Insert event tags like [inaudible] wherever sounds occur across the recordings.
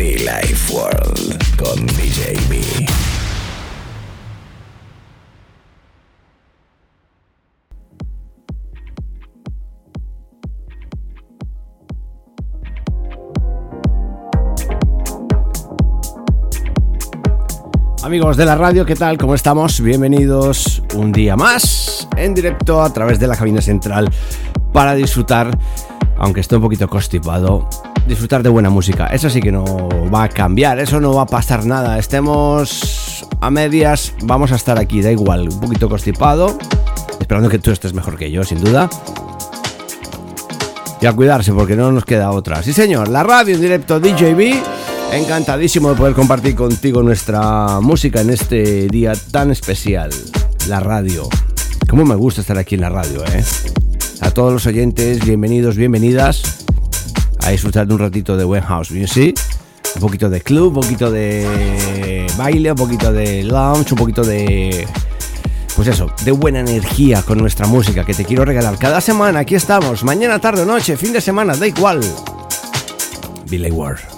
Life World con DJ. Amigos de la radio, ¿qué tal? ¿Cómo estamos? Bienvenidos un día más en directo a través de la cabina central para disfrutar, aunque esté un poquito constipado, disfrutar de buena música. Eso sí que no va a cambiar, eso no va a pasar nada. Estemos a medias, vamos a estar aquí, da igual, un poquito constipado, esperando que tú estés mejor que yo, sin duda. Y a cuidarse porque no nos queda otra. Sí, señor, la radio en directo DJB. Encantadísimo de poder compartir contigo nuestra música en este día tan especial, la radio. Cómo me gusta estar aquí en la radio, ¿eh? A todos los oyentes, bienvenidos, bienvenidas a disfrutar de un ratito de buen house music. Un poquito de club, un poquito de baile, un poquito de lounge, un poquito de... Pues eso, de buena energía con nuestra música que te quiero regalar cada semana. Aquí estamos, mañana, tarde o noche, fin de semana, da igual. Billy Ward.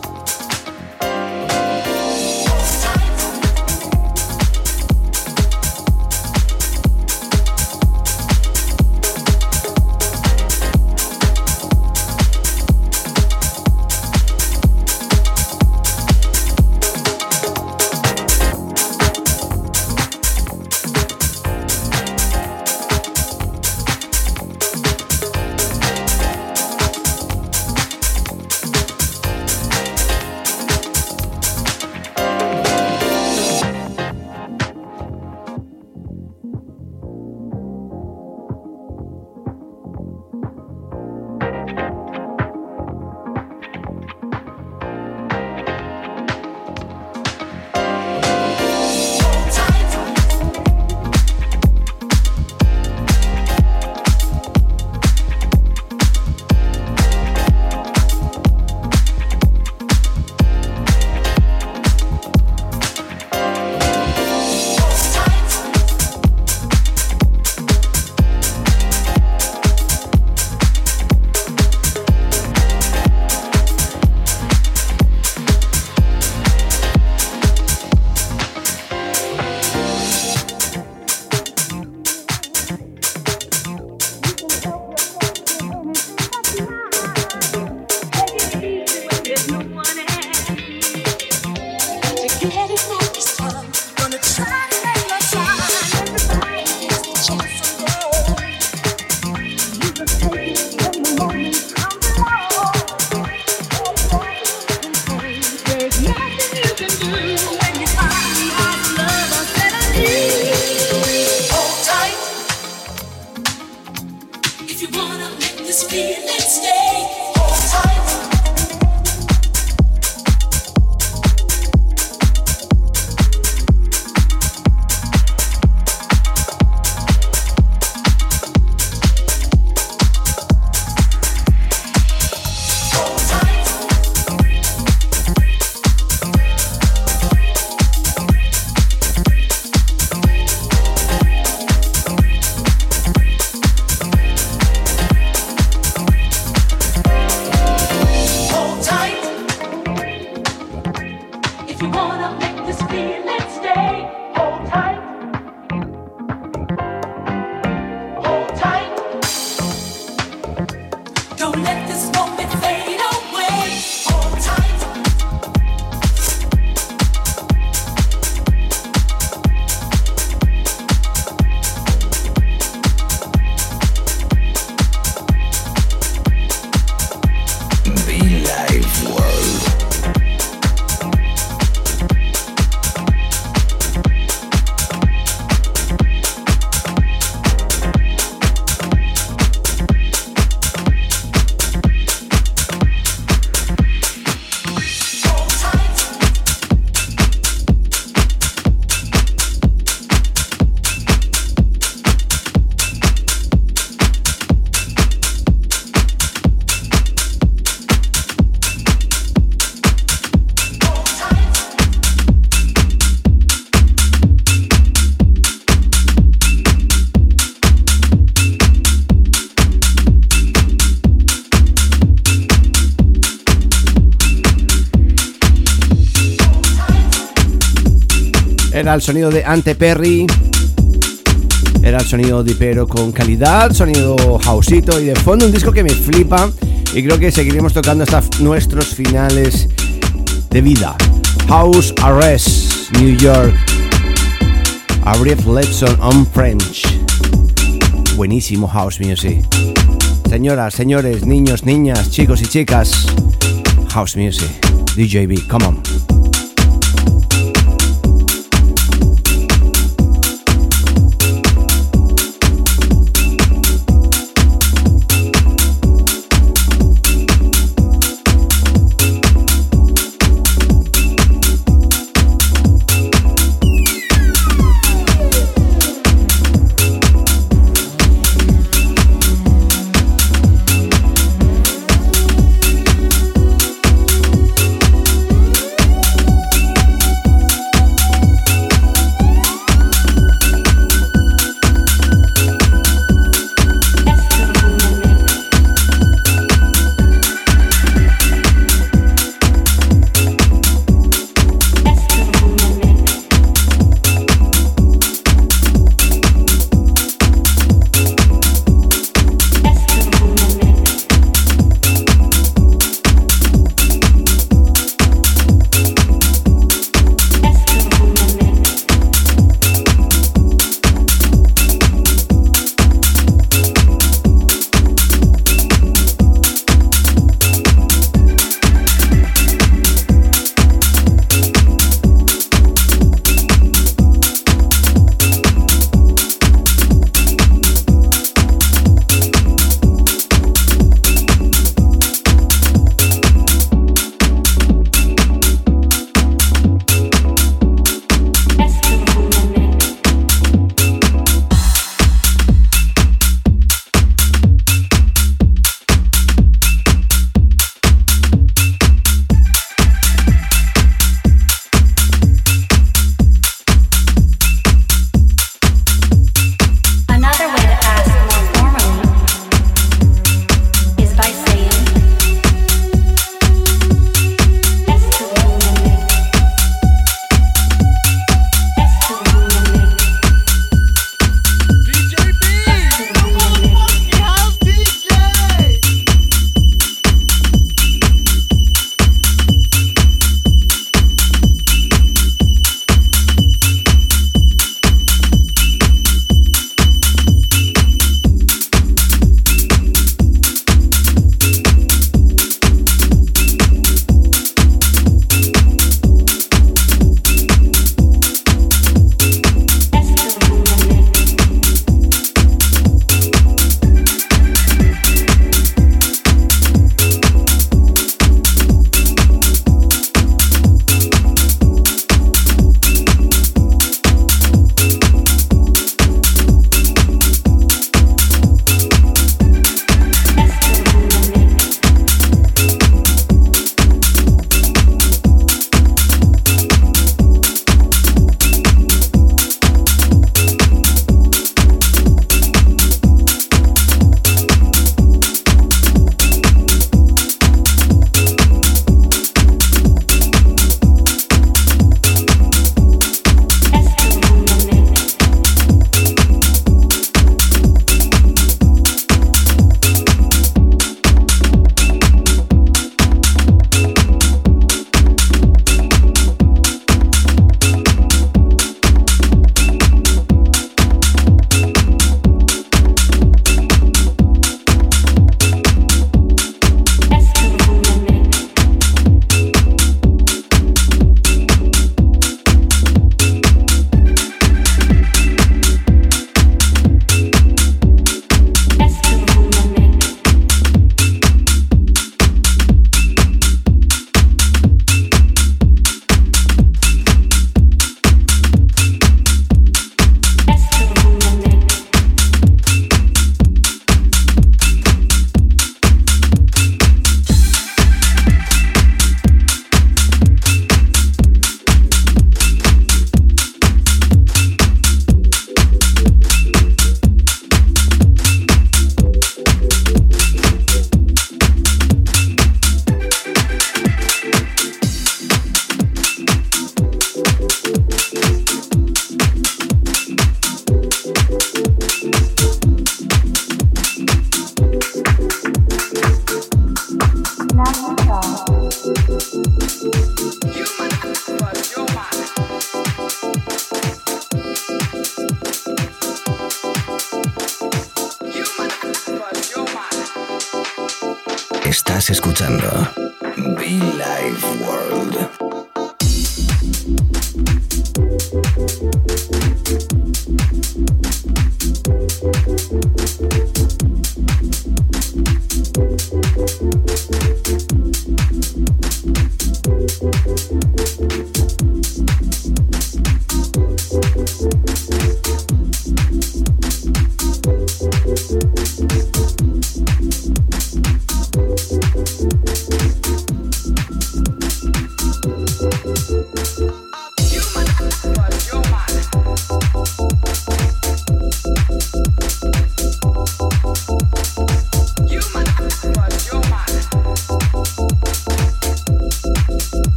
feelings stay. Era el sonido de Ante Perry. Era el sonido de Pero con calidad, sonido houseito y de fondo un disco que me flipa y creo que seguiremos tocando hasta nuestros finales de vida. House Arrest, New York. Abrief Lepson on French. Buenísimo house music. Señoras, señores, niños, niñas, chicos y chicas. House music. DJB, come on.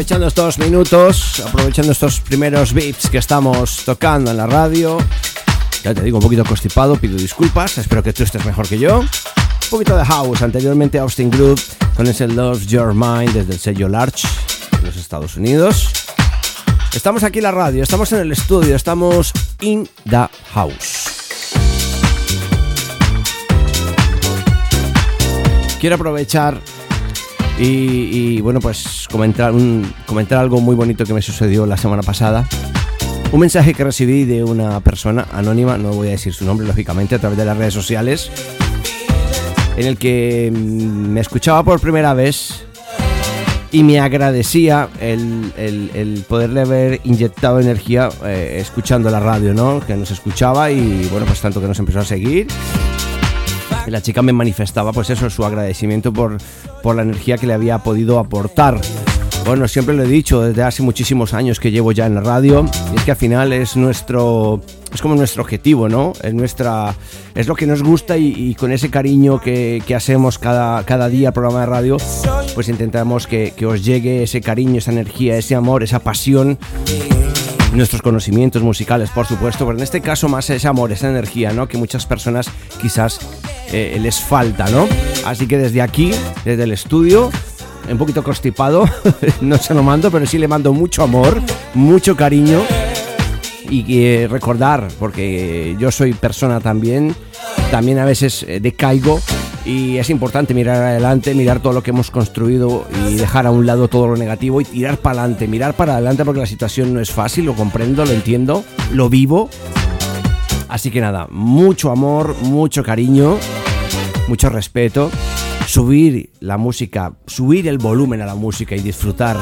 Estos minutos, aprovechando estos primeros beats que estamos tocando en la radio. Ya te digo, un poquito constipado, pido disculpas, espero que tú estés mejor que yo. Un poquito de house, anteriormente Austin Group con ese Love Your Mind desde el sello Larch en los Estados Unidos. Estamos aquí en la radio, estamos en el estudio, estamos in the house. Quiero aprovechar y, bueno, pues comentar, comentar algo muy bonito que me sucedió la semana pasada. Un mensaje que recibí de una persona anónima, no voy a decir su nombre lógicamente, a través de las redes sociales. en el que mm, me escuchaba por primera vez y me agradecía el, poderle haber inyectado energía eh, escuchando la radio, ¿no? Que nos escuchaba y bueno, pues tanto que nos empezó a seguir. La chica me manifestaba pues eso, su agradecimiento por, por la energía que le había podido aportar. Bueno, siempre lo he dicho desde hace muchísimos años que llevo ya en la radio y es que al final es nuestro es como nuestro objetivo, ¿no? Es nuestra es lo que nos gusta y, con ese cariño que, hacemos cada, cada día al programa de radio, pues intentamos que, que os llegue ese cariño, esa energía, ese amor, esa pasión nuestros conocimientos musicales, por supuesto, pero en este caso más ese amor, esa energía, ¿no? Que muchas personas quizás eh, les falta, ¿no? Así que desde aquí, desde el estudio, un poquito constipado, [laughs] no se lo mando, pero sí le mando mucho amor, mucho cariño y recordar, porque yo soy persona también, también a veces eh, decaigo y es importante mirar adelante, mirar todo lo que hemos construido y dejar a un lado todo lo negativo y tirar para adelante, mirar para adelante porque la situación no es fácil, lo comprendo, lo entiendo, lo vivo. Así que nada, mucho amor, mucho cariño, mucho respeto subir la música, subir el volumen a la música y disfrutar.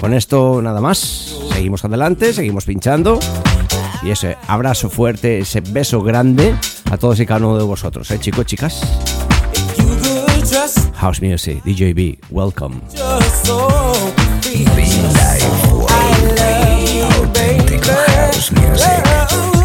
Con esto nada más, seguimos adelante, seguimos pinchando. Y ese abrazo fuerte, ese beso grande a todos y cada uno de vosotros, ¿eh, chicos, chicas? House Music, DJB, welcome. House Music.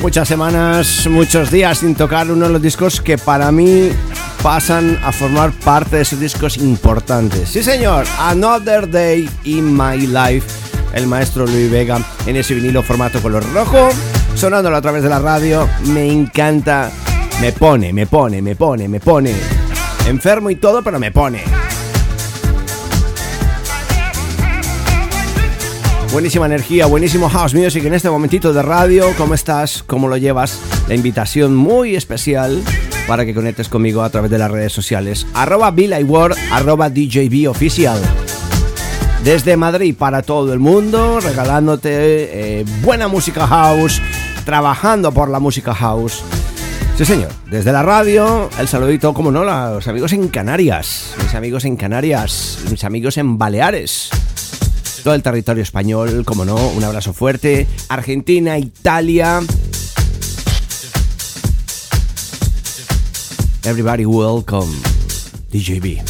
Muchas semanas, muchos días sin tocar uno de los discos que para mí pasan a formar parte de esos discos importantes. Sí, señor, Another Day in My Life, el maestro Luis Vega en ese vinilo formato color rojo, sonándolo a través de la radio. Me encanta, me pone, me pone, me pone, me pone. Enfermo y todo, pero me pone. Buenísima energía, buenísimo house music en este momentito de radio. ¿Cómo estás? ¿Cómo lo llevas? La invitación muy especial para que conectes conmigo a través de las redes sociales. Arroba Word, arroba DJB Oficial. Desde Madrid para todo el mundo, regalándote eh, buena música house, trabajando por la música house. Sí, señor. Desde la radio, el saludito, como no, los amigos en Canarias, mis amigos en Canarias, mis amigos en Baleares todo el territorio español, como no, un abrazo fuerte. Argentina, Italia. Everybody welcome. DJB.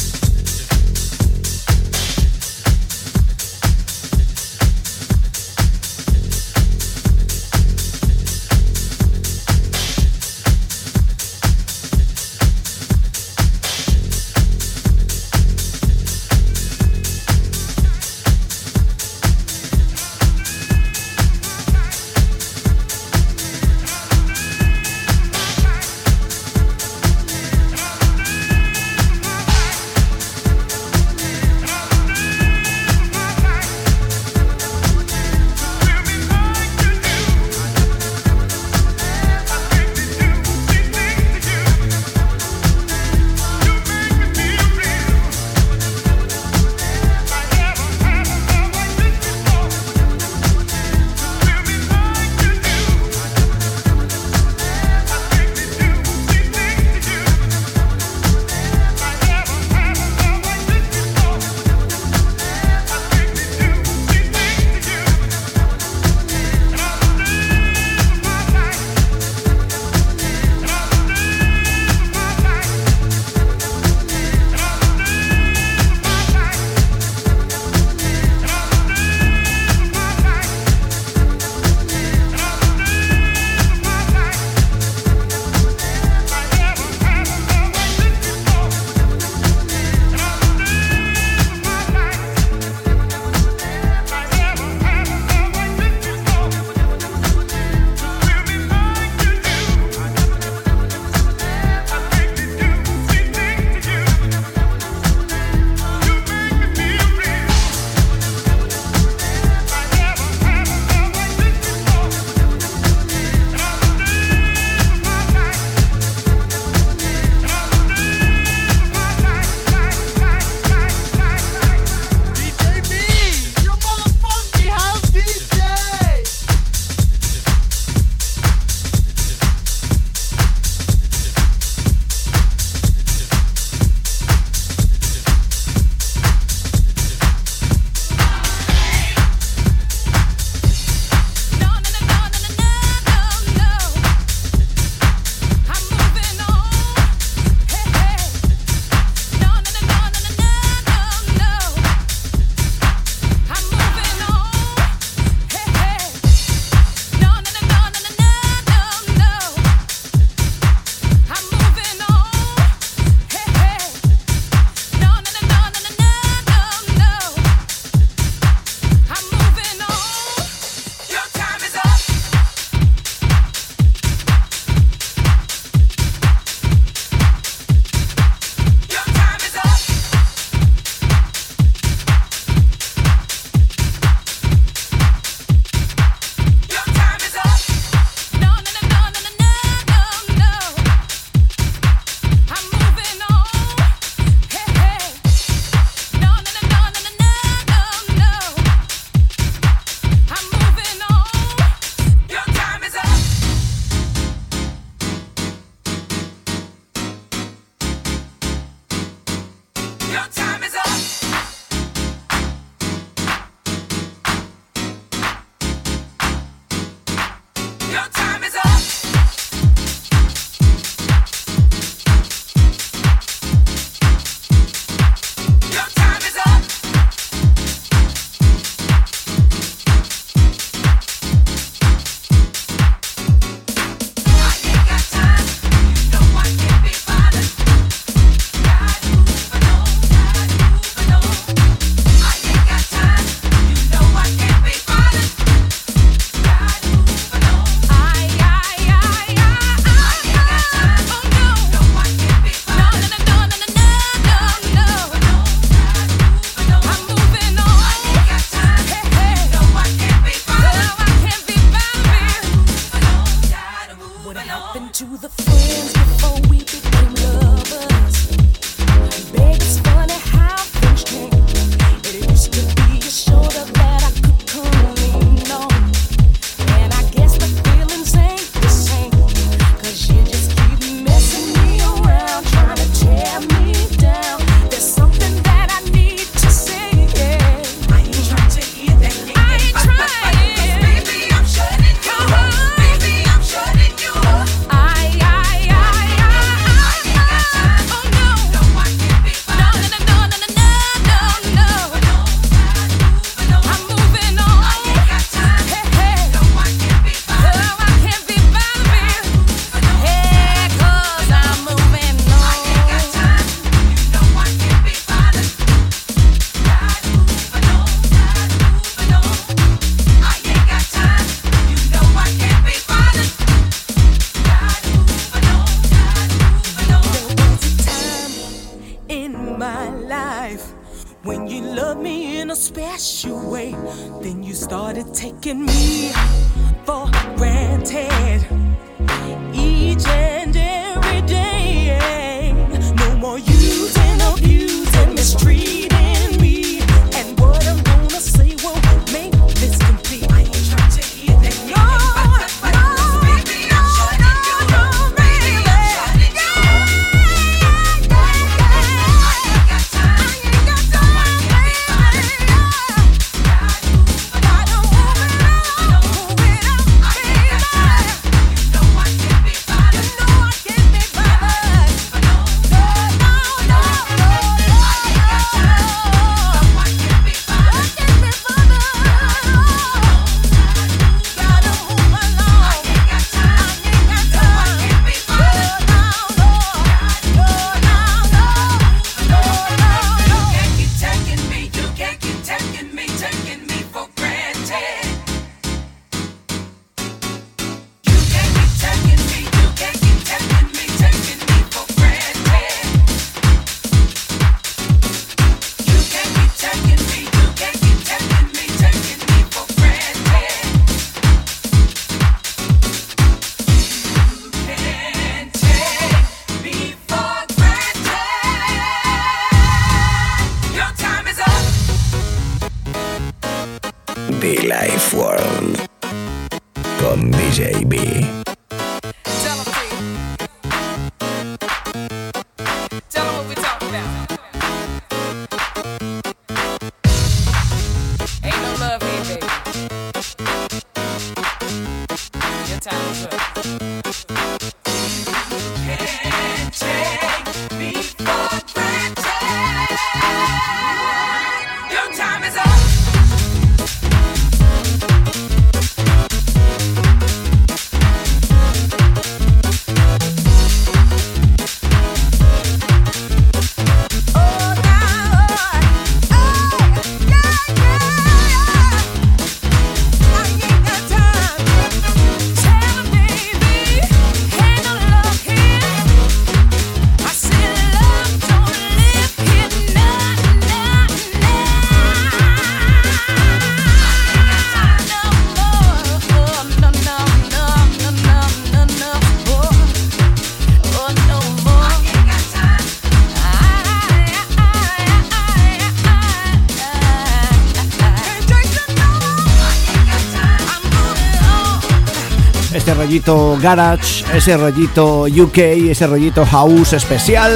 Rollito garage, ese rollito UK, ese rollito house especial.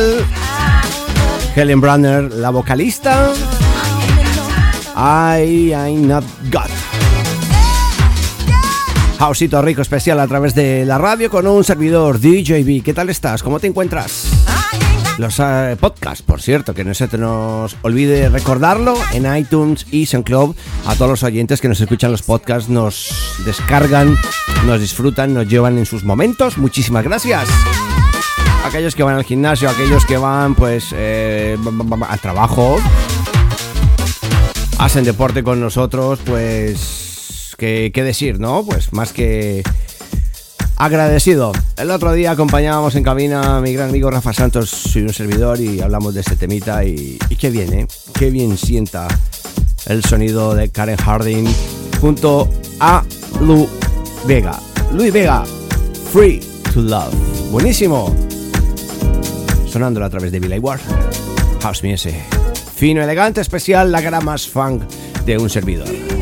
Helen Brunner, la vocalista. I I'm not God. Houseito rico especial a través de la radio con un servidor DJB. ¿Qué tal estás? ¿Cómo te encuentras? Los eh, podcasts, por cierto, que no se te nos olvide recordarlo en iTunes y SoundCloud. A todos los oyentes que nos escuchan los podcasts, nos descargan, nos disfrutan, nos llevan en sus momentos. Muchísimas gracias. Aquellos que van al gimnasio, aquellos que van pues eh, al trabajo, hacen deporte con nosotros, pues qué, qué decir, ¿no? Pues más que agradecido. El otro día acompañábamos en cabina a mi gran amigo Rafa Santos y un servidor y hablamos de este temita y, y qué bien, ¿eh? Qué bien sienta el sonido de Karen Harding junto a Lu Vega. Luis Vega, Free to Love. Buenísimo. Sonándolo a través de Billy Ward. House Music. Fino, elegante, especial, la cara más funk de un servidor.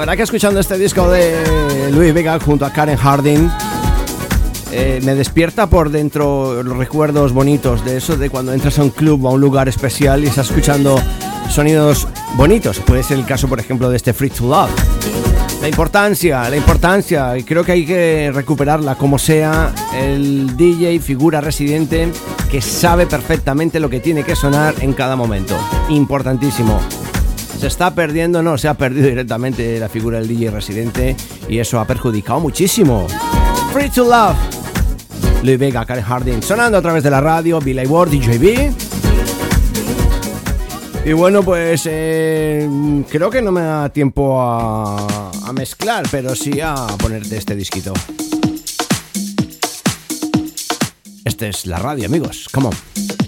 Verdad que escuchando este disco de Louis Vega junto a Karen Harding eh, me despierta por dentro los recuerdos bonitos de eso, de cuando entras a un club o a un lugar especial y estás escuchando sonidos bonitos. Puede ser el caso, por ejemplo, de este Free to Love. La importancia, la importancia, y creo que hay que recuperarla como sea, el DJ figura residente que sabe perfectamente lo que tiene que sonar en cada momento. Importantísimo. Se está perdiendo, no, se ha perdido directamente la figura del DJ residente y eso ha perjudicado muchísimo. Free to Love. Louis Vega, Karen Harding, sonando a través de la radio, Billy Ward, DJB. Y bueno, pues eh, creo que no me da tiempo a, a mezclar, pero sí a ponerte este disquito. Esta es la radio, amigos. Come on.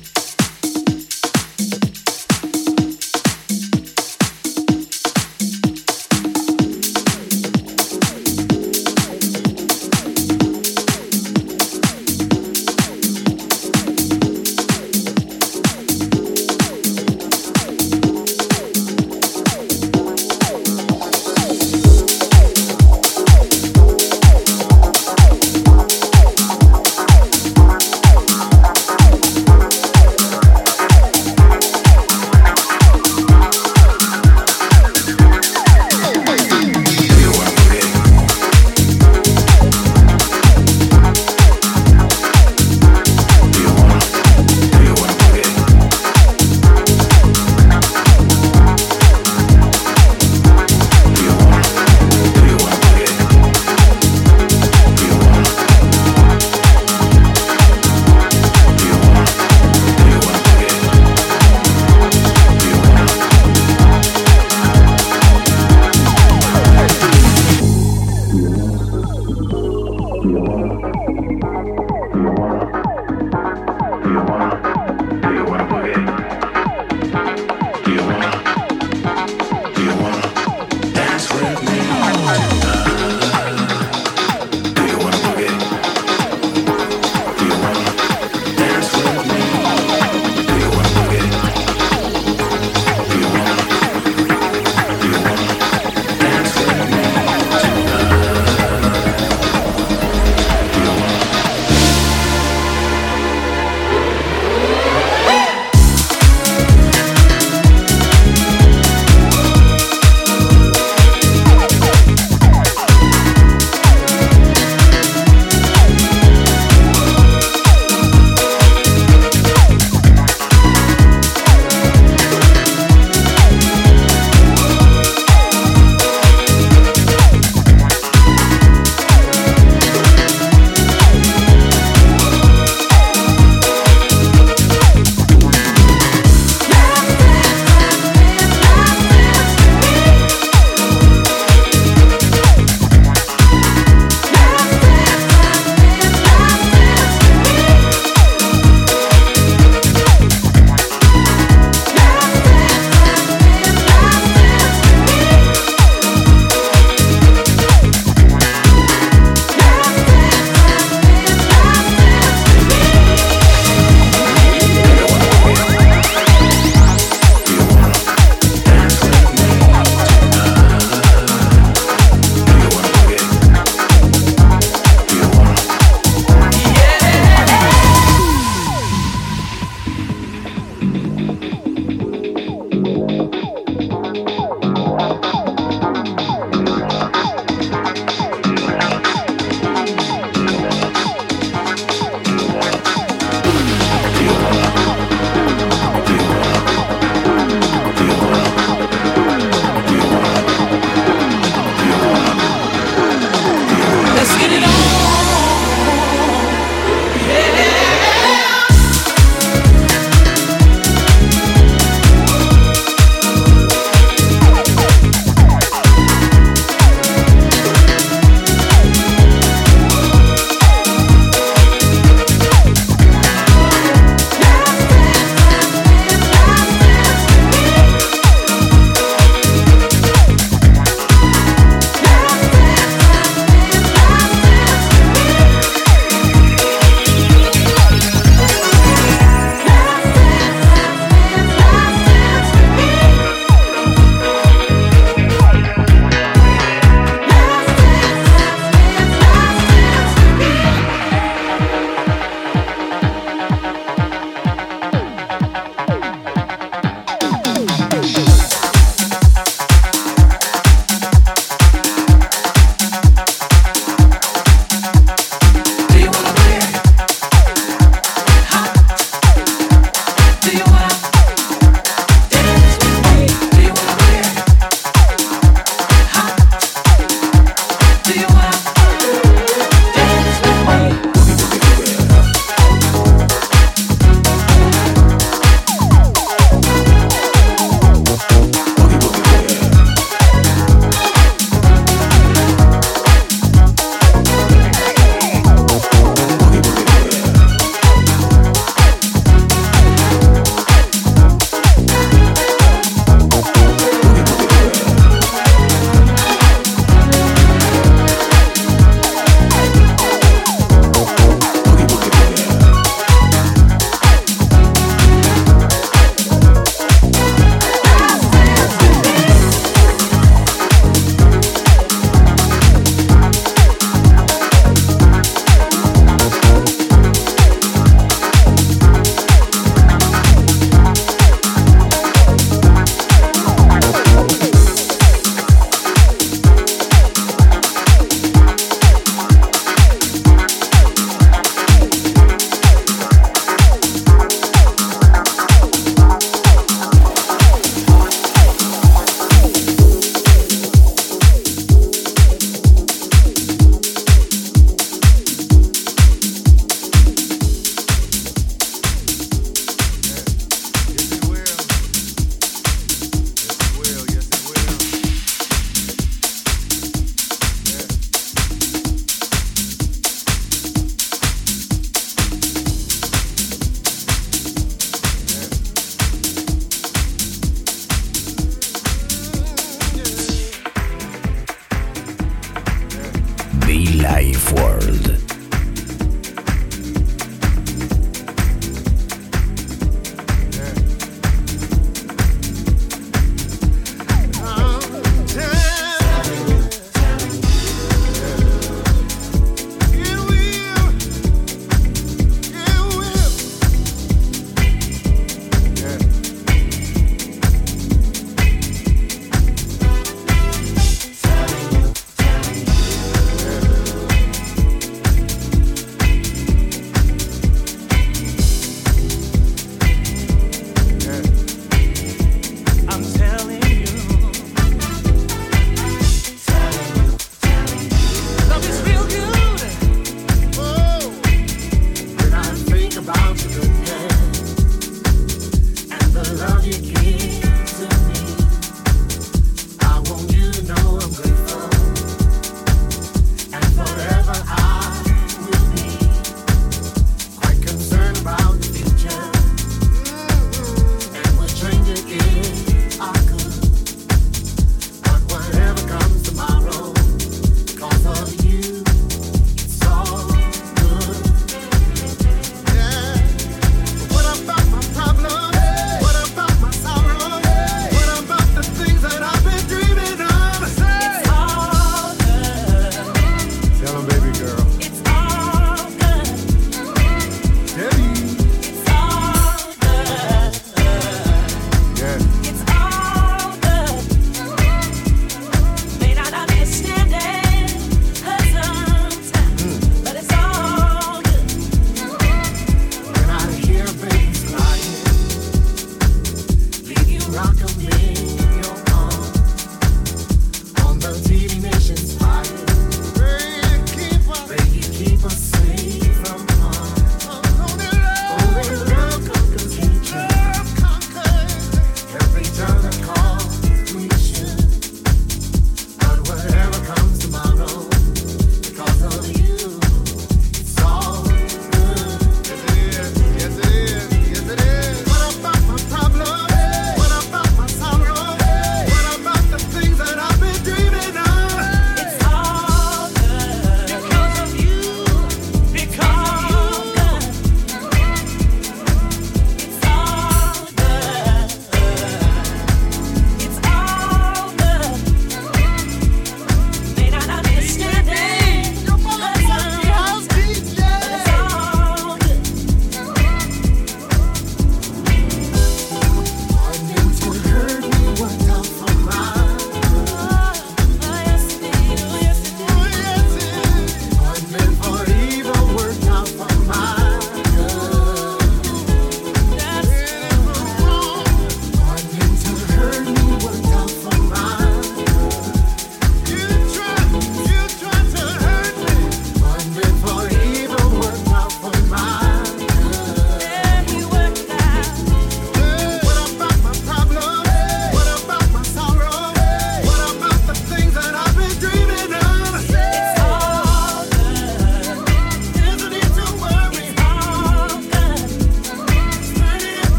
for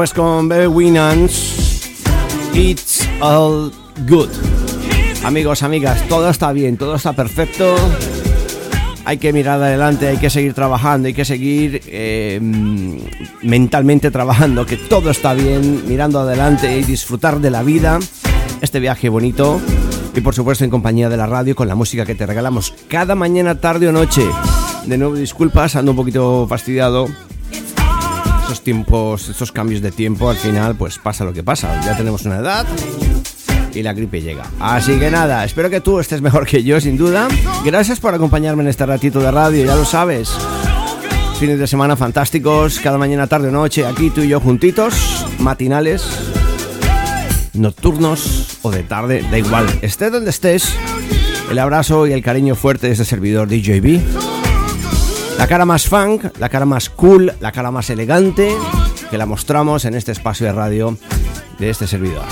Con Bebe Winans, It's All Good. Amigos, amigas, todo está bien, todo está perfecto. Hay que mirar adelante, hay que seguir trabajando, hay que seguir eh, mentalmente trabajando, que todo está bien, mirando adelante y disfrutar de la vida, este viaje bonito y por supuesto en compañía de la radio con la música que te regalamos cada mañana, tarde o noche. De nuevo disculpas, ando un poquito fastidiado estos tiempos, estos cambios de tiempo, al final pues pasa lo que pasa. Ya tenemos una edad y la gripe llega. Así que nada, espero que tú estés mejor que yo, sin duda. Gracias por acompañarme en este ratito de radio, ya lo sabes. Fines de semana fantásticos, cada mañana, tarde o noche, aquí tú y yo juntitos, matinales, nocturnos o de tarde, da igual, esté donde estés. El abrazo y el cariño fuerte de este servidor DJB. La cara más funk, la cara más cool, la cara más elegante que la mostramos en este espacio de radio de este servidor.